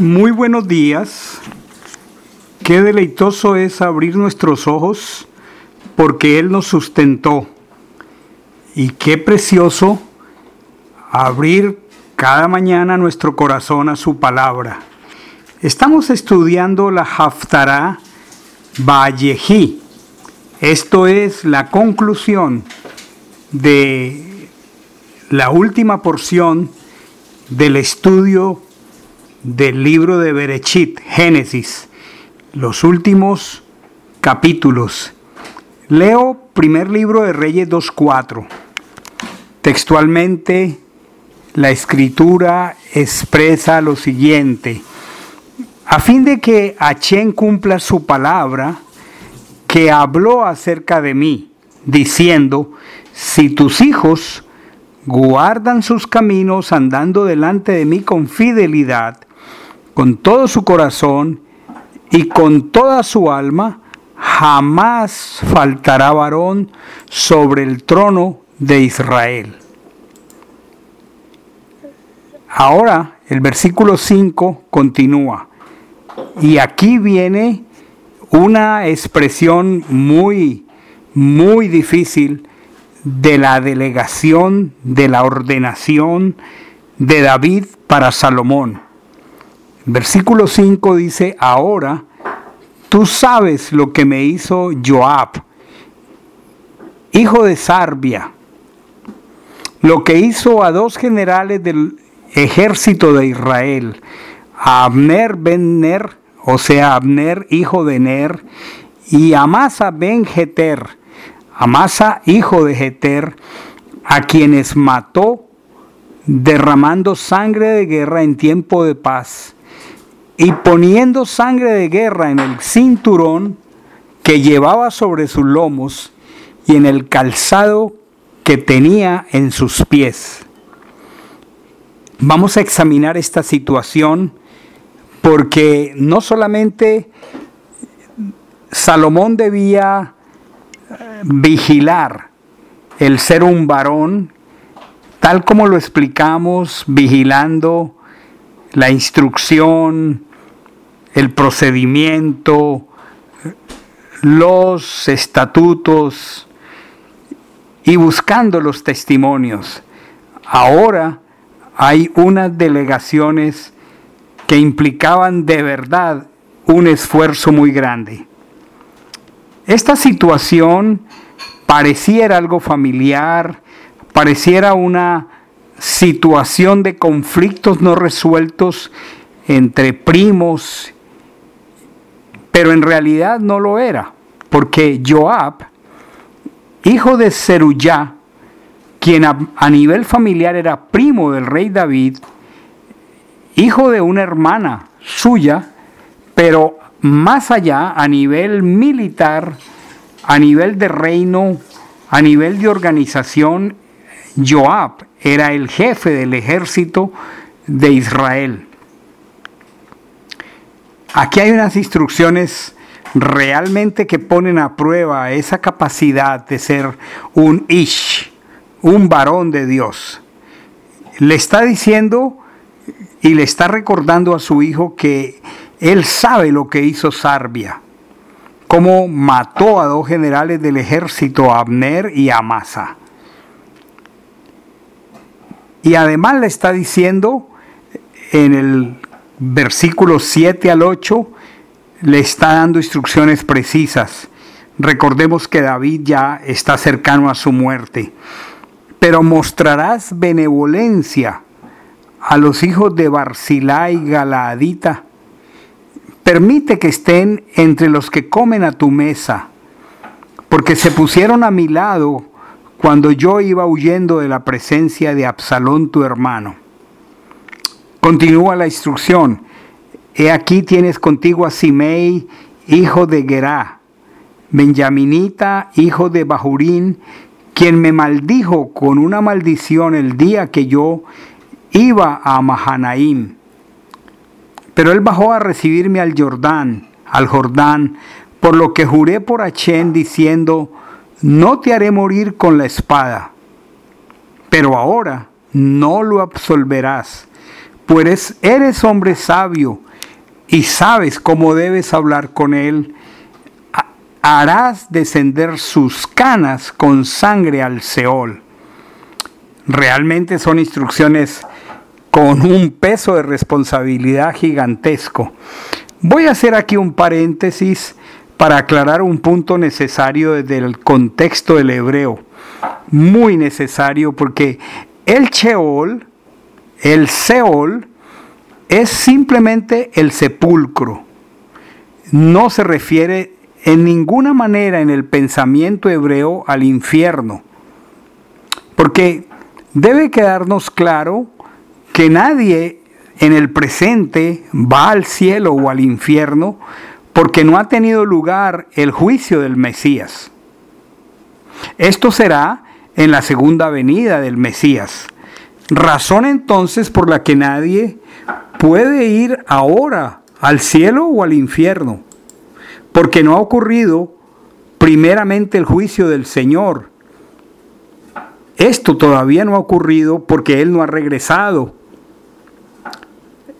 Muy buenos días. Qué deleitoso es abrir nuestros ojos porque Él nos sustentó. Y qué precioso abrir cada mañana nuestro corazón a su palabra. Estamos estudiando la Haftarah Vallejí. Esto es la conclusión de la última porción del estudio del libro de Berechit, Génesis, los últimos capítulos. Leo primer libro de Reyes 2.4. Textualmente, la escritura expresa lo siguiente. A fin de que Achén cumpla su palabra, que habló acerca de mí, diciendo, si tus hijos guardan sus caminos andando delante de mí con fidelidad, con todo su corazón y con toda su alma, jamás faltará varón sobre el trono de Israel. Ahora el versículo 5 continúa. Y aquí viene una expresión muy, muy difícil de la delegación, de la ordenación de David para Salomón. Versículo 5 dice, ahora tú sabes lo que me hizo Joab, hijo de Sarbia, lo que hizo a dos generales del ejército de Israel, a Abner ben Ner, o sea, Abner, hijo de Ner, y Amasa ben Jeter, Amasa, hijo de Jeter, a quienes mató derramando sangre de guerra en tiempo de paz y poniendo sangre de guerra en el cinturón que llevaba sobre sus lomos y en el calzado que tenía en sus pies. Vamos a examinar esta situación porque no solamente Salomón debía eh, vigilar el ser un varón, tal como lo explicamos, vigilando la instrucción, el procedimiento, los estatutos y buscando los testimonios. Ahora hay unas delegaciones que implicaban de verdad un esfuerzo muy grande. Esta situación pareciera algo familiar, pareciera una situación de conflictos no resueltos entre primos pero en realidad no lo era, porque Joab, hijo de Zeruyá, quien a, nivel familiar era primo del rey David, hijo de una hermana suya, pero más allá, a nivel militar, a nivel de reino, a nivel de organización, Joab era el jefe del ejército de Israel. Aquí hay unas instrucciones realmente que ponen a prueba esa capacidad de ser un ish, un varón de Dios. Le está diciendo y le está recordando a su hijo que él sabe lo que hizo Sarbia, cómo mató a dos generales del ejército, Abner y Amasa. Y además le está diciendo en el versículos 7 al 8 le está dando instrucciones precisas. Recordemos que David ya está cercano a su muerte. Pero mostrarás benevolencia a los hijos de Barzilai y Galaadita. Permite que estén entre los que comen a tu mesa, porque se pusieron a mi lado cuando yo iba huyendo de la presencia de Absalón tu hermano. Continúa la instrucción. He aquí tienes contigo a Simei, hijo de Gerá, Benjaminita, hijo de Bahurín, quien me maldijo con una maldición el día que yo iba a Mahanaim. Pero él bajó a recibirme al Jordán, al Jordán, por lo que juré por Achén diciendo, no te haré morir con la espada. Pero ahora no lo absolverás pues eres hombre sabio y sabes cómo debes hablar con él, harás descender sus canas con sangre al Seol. Realmente son instrucciones con un peso de responsabilidad gigantesco. Voy a hacer aquí un paréntesis para aclarar un punto necesario desde el contexto del hebreo. Muy necesario porque el Sheol, el Seol, es simplemente el sepulcro. No se refiere en ninguna manera en el pensamiento hebreo al infierno. Porque debe quedarnos claro que nadie en el presente va al cielo o al infierno porque no ha tenido lugar el juicio del Mesías. Esto será en la segunda venida del Mesías. Razón entonces por la que nadie puede ir ahora al cielo o al infierno, porque no ha ocurrido primeramente el juicio del Señor. Esto todavía no ha ocurrido porque Él no ha regresado.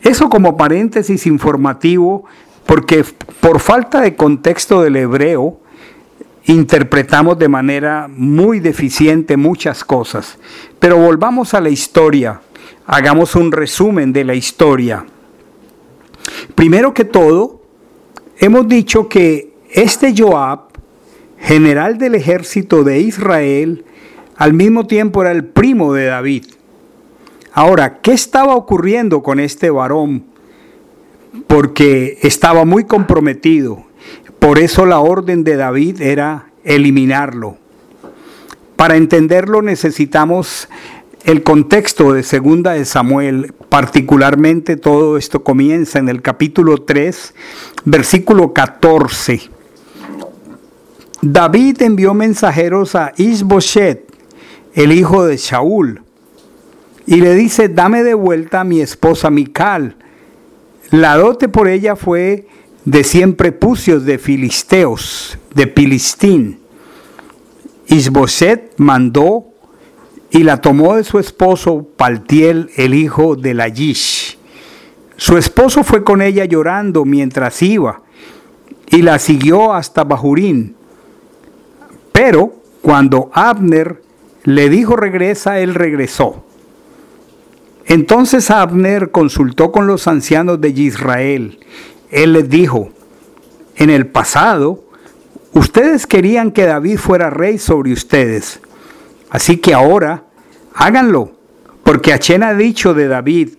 Eso como paréntesis informativo porque por falta de contexto del hebreo, interpretamos de manera muy deficiente muchas cosas. Pero volvamos a la historia, hagamos un resumen de la historia. Primero que todo, hemos dicho que este Joab, general del ejército de Israel, al mismo tiempo era el primo de David. Ahora, ¿qué estaba ocurriendo con este varón porque estaba muy comprometido. Por eso la orden de David era eliminarlo. Para entenderlo necesitamos el contexto de Segunda de Samuel, particularmente todo esto comienza en el capítulo 3, versículo 14. David envió mensajeros a Isboshet, el hijo de Shaul, y le dice, dame de vuelta a mi esposa Mical, la dote por ella fue de cien prepucios de filisteos, de Pilistín. Isboset mandó y la tomó de su esposo Paltiel, el hijo de Layish. Su esposo fue con ella llorando mientras iba y la siguió hasta Bajurín. Pero cuando Abner le dijo regresa, él regresó. Entonces Abner consultó con los ancianos de Israel. Él les dijo, en el pasado, ustedes querían que David fuera rey sobre ustedes. Así que ahora, háganlo, porque Achen ha dicho de David,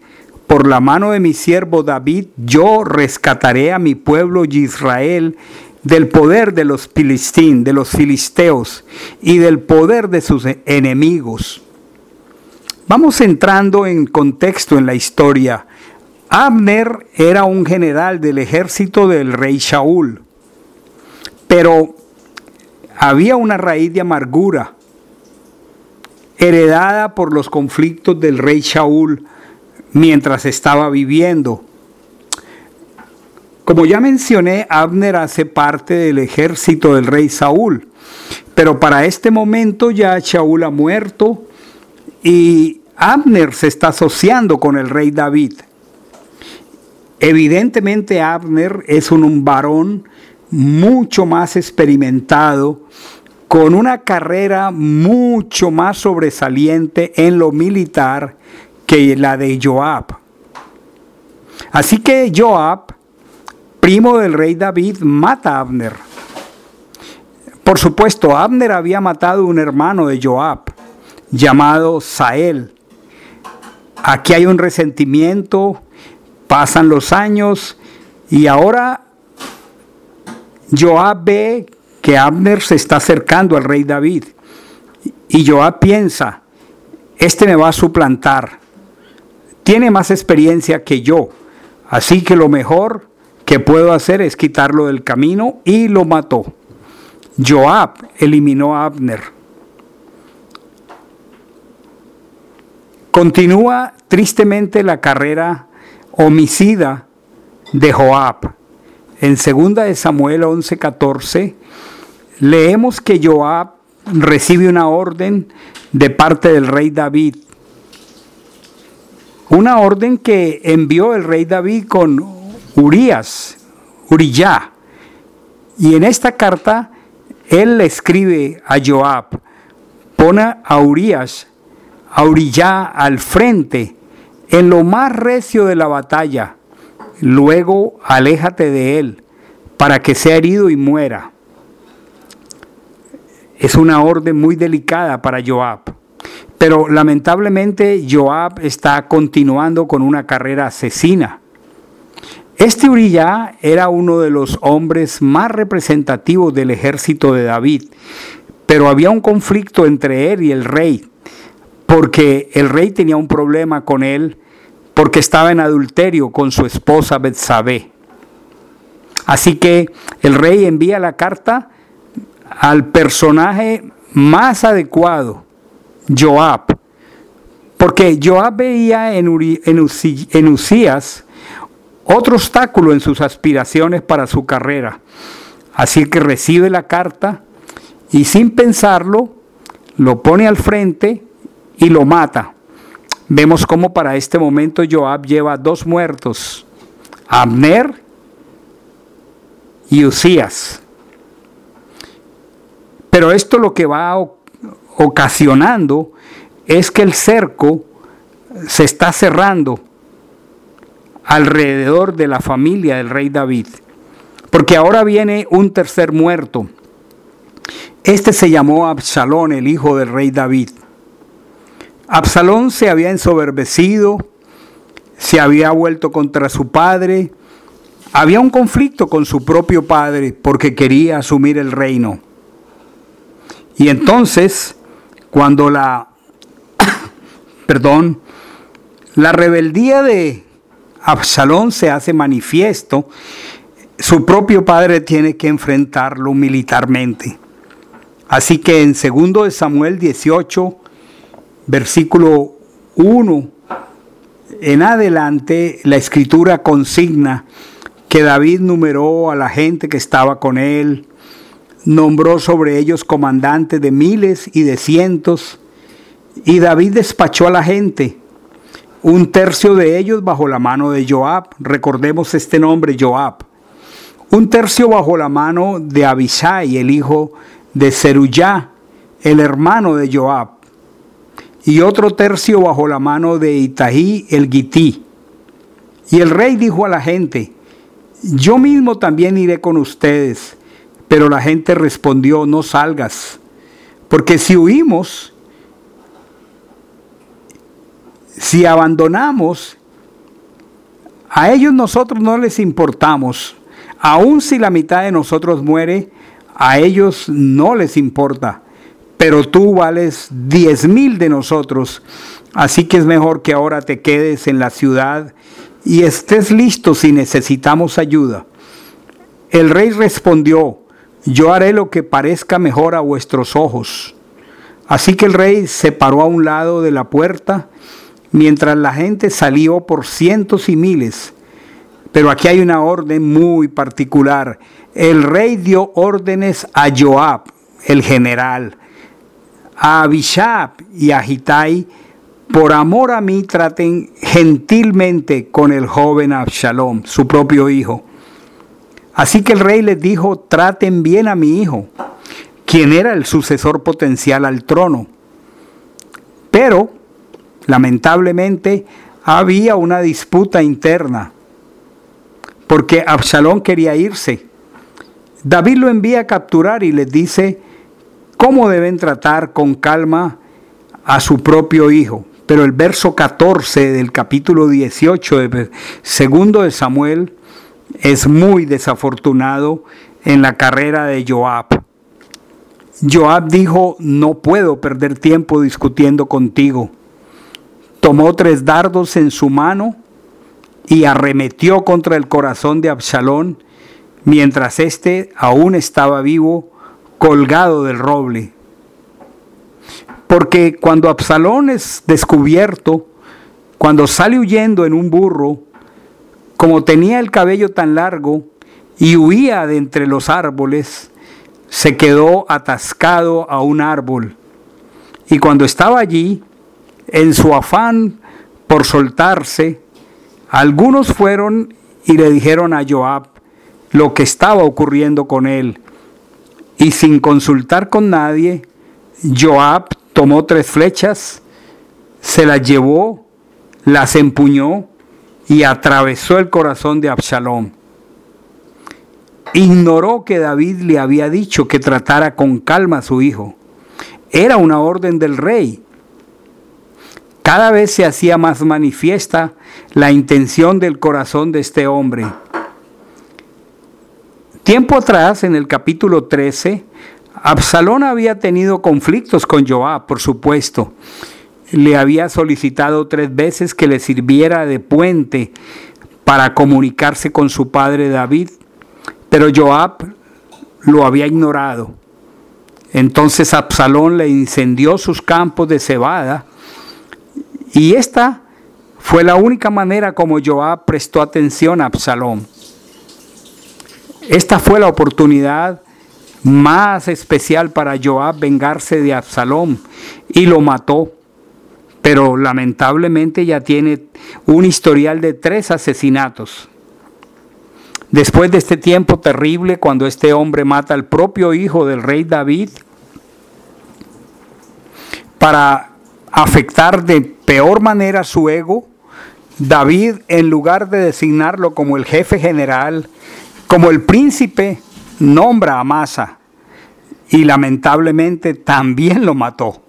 por la mano de mi siervo David, yo rescataré a mi pueblo Israel del poder de los de los filisteos y del poder de sus enemigos. Vamos entrando en contexto en la historia. Abner era un general del ejército del rey Shaul, pero había una raíz de amargura heredada por los conflictos del rey Shaul mientras estaba viviendo. Como ya mencioné, Abner hace parte del ejército del rey Saúl, pero para este momento ya Shaul ha muerto y Abner se está asociando con el rey David. Evidentemente Abner es un, varón mucho más experimentado, con una carrera mucho más sobresaliente en lo militar que la de Joab. Así que Joab, primo del rey David, mata a Abner. Por supuesto, Abner había matado a un hermano de Joab, llamado Sael, Aquí hay un resentimiento, pasan los años y ahora Joab ve que Abner se está acercando al rey David y Joab piensa, este me va a suplantar, tiene más experiencia que yo, así que lo mejor que puedo hacer es quitarlo del camino y lo mató. Joab eliminó a Abner. Continúa tristemente la carrera homicida de Joab. En 2 de Samuel 11:14 leemos que Joab recibe una orden de parte del rey David. Una orden que envió el rey David con Urias, Uriyá. Y en esta carta él le escribe a Joab, pone a Urias, a al frente, en lo más recio de la batalla. Luego aléjate de él, para que sea herido y muera. Es una orden muy delicada para Joab. Pero lamentablemente Joab está continuando con una carrera asesina. Este Uriah era uno de los hombres más representativos del ejército de David, pero había un conflicto entre él y el rey, porque el rey tenía un problema con él porque estaba en adulterio con su esposa Betsabé. Así que el rey envía la carta al personaje más adecuado, Joab, porque Joab veía en, en Usías otro obstáculo en sus aspiraciones para su carrera. Así que recibe la carta y sin pensarlo lo pone al frente y lo mata. Vemos cómo para este momento Joab lleva dos muertos, Abner y Usías. Pero esto lo que va ocasionando es que el cerco se está cerrando alrededor de la familia del rey David. Porque ahora viene un tercer muerto. Este se llamó Absalón, el hijo del rey David. Absalón se había ensoberbecido, se había vuelto contra su padre, había un conflicto con su propio padre porque quería asumir el reino. Y entonces, cuando la, perdón, la rebeldía de Absalón se hace manifiesto, su propio padre tiene que enfrentarlo militarmente. Así que en 2 de Samuel 18, versículo 1 en adelante, la escritura consigna que David numeró a la gente que estaba con él, nombró sobre ellos comandantes de miles y de cientos, y David despachó a la gente un tercio de ellos bajo la mano de Joab, recordemos este nombre Joab, un tercio bajo la mano de Abisai, el hijo de Zeruyá, el hermano de Joab, y otro tercio bajo la mano de Itaí el Gití. Y el rey dijo a la gente, yo mismo también iré con ustedes. Pero la gente respondió, no salgas, porque si huimos, si abandonamos, a ellos nosotros no les importamos. Aun si la mitad de nosotros muere, a ellos no les importa. Pero tú vales diez mil de nosotros. Así que es mejor que ahora te quedes en la ciudad y estés listo si necesitamos ayuda. El rey respondió, yo haré lo que parezca mejor a vuestros ojos. Así que el rey se paró a un lado de la puerta mientras la gente salió por cientos y miles. Pero aquí hay una orden muy particular. El rey dio órdenes a Joab, el general, a Abishab y a Hitai, por amor a mí traten gentilmente con el joven Absalom, su propio hijo. Así que el rey les dijo, traten bien a mi hijo, quien era el sucesor potencial al trono. Pero Lamentablemente había una disputa interna porque Absalón quería irse. David lo envía a capturar y les dice cómo deben tratar con calma a su propio hijo. Pero el verso 14 del capítulo 18 de segundo de Samuel es muy desafortunado en la carrera de Joab. Joab dijo, no puedo perder tiempo discutiendo contigo tomó tres dardos en su mano y arremetió contra el corazón de Absalón, mientras éste aún estaba vivo, colgado del roble. Porque cuando Absalón es descubierto, cuando sale huyendo en un burro, como tenía el cabello tan largo y huía de entre los árboles, se quedó atascado a un árbol. Y cuando estaba allí, en su afán por soltarse, algunos fueron y le dijeron a Joab lo que estaba ocurriendo con él. Y sin consultar con nadie, Joab tomó tres flechas, se las llevó, las empuñó y atravesó el corazón de Absalón. Ignoró que David le había dicho que tratara con calma a su hijo. Era una orden del rey. Cada vez se hacía más manifiesta la intención del corazón de este hombre. Tiempo atrás, en el capítulo 13, Absalón había tenido conflictos con Joab, por supuesto. Le había solicitado tres veces que le sirviera de puente para comunicarse con su padre David, pero Joab lo había ignorado. Entonces Absalón le incendió sus campos de cebada y esta fue la única manera como Joab prestó atención a Absalón. Esta fue la oportunidad más especial para Joab vengarse de Absalón y lo mató. Pero lamentablemente ya tiene un historial de tres asesinatos. Después de este tiempo terrible, cuando este hombre mata al propio hijo del rey David, para afectar de peor manera su ego, David, en lugar de designarlo como el jefe general, como el príncipe, nombra a Masa y lamentablemente también lo mató.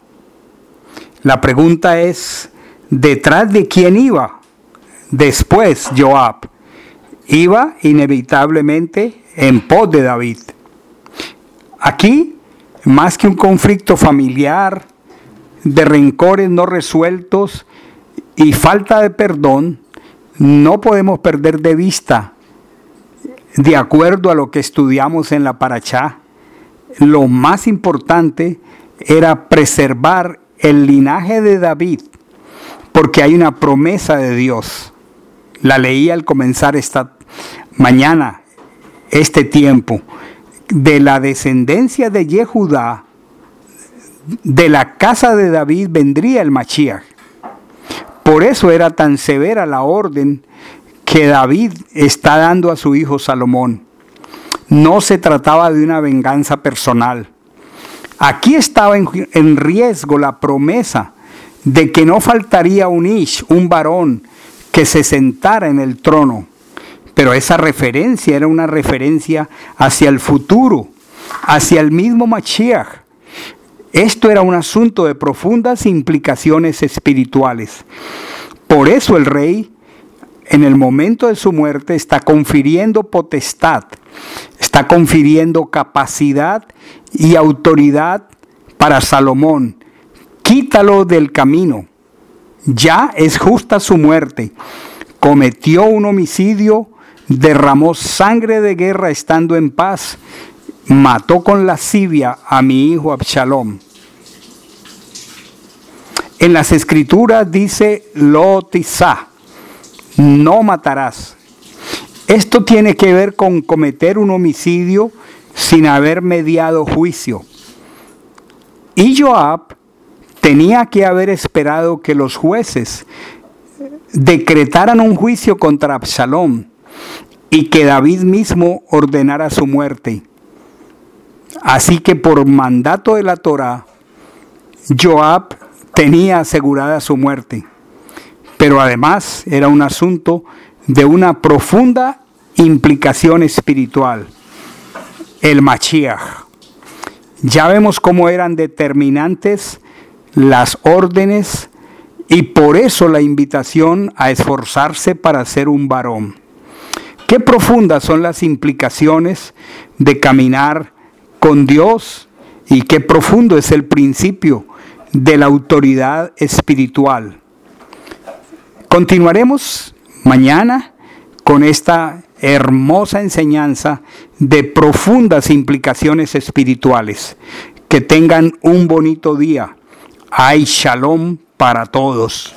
La pregunta es, ¿detrás de quién iba? Después Joab. Iba inevitablemente en pos de David. Aquí, más que un conflicto familiar, de rencores no resueltos y falta de perdón, no podemos perder de vista, de acuerdo a lo que estudiamos en la Parachá, lo más importante era preservar el linaje de David, porque hay una promesa de Dios. La leí al comenzar esta mañana, este tiempo, de la descendencia de Yehudá, de la casa de David vendría el Mashiach. Por eso era tan severa la orden que David está dando a su hijo Salomón. No se trataba de una venganza personal. Aquí estaba en, riesgo la promesa de que no faltaría un Ish, un varón, que se sentara en el trono. Pero esa referencia era una referencia hacia el futuro, hacia el mismo Mashiach. Esto era un asunto de profundas implicaciones espirituales. Por eso el rey, en el momento de su muerte, está confiriendo potestad, está confiriendo capacidad y autoridad para Salomón. Quítalo del camino. Ya es justa su muerte. Cometió un homicidio, derramó sangre de guerra estando en paz mató con lascivia a mi hijo Absalom. En las escrituras dice lotizá, no matarás. Esto tiene que ver con cometer un homicidio sin haber mediado juicio. Y Joab tenía que haber esperado que los jueces decretaran un juicio contra Absalom y que David mismo ordenara su muerte. Así que por mandato de la Torah, Joab tenía asegurada su muerte. Pero además era un asunto de una profunda implicación espiritual. El Machiach. Ya vemos cómo eran determinantes las órdenes y por eso la invitación a esforzarse para ser un varón. Qué profundas son las implicaciones de caminar con Dios y qué profundo es el principio de la autoridad espiritual. Continuaremos mañana con esta hermosa enseñanza de profundas implicaciones espirituales. Que tengan un bonito día. Hay shalom para todos.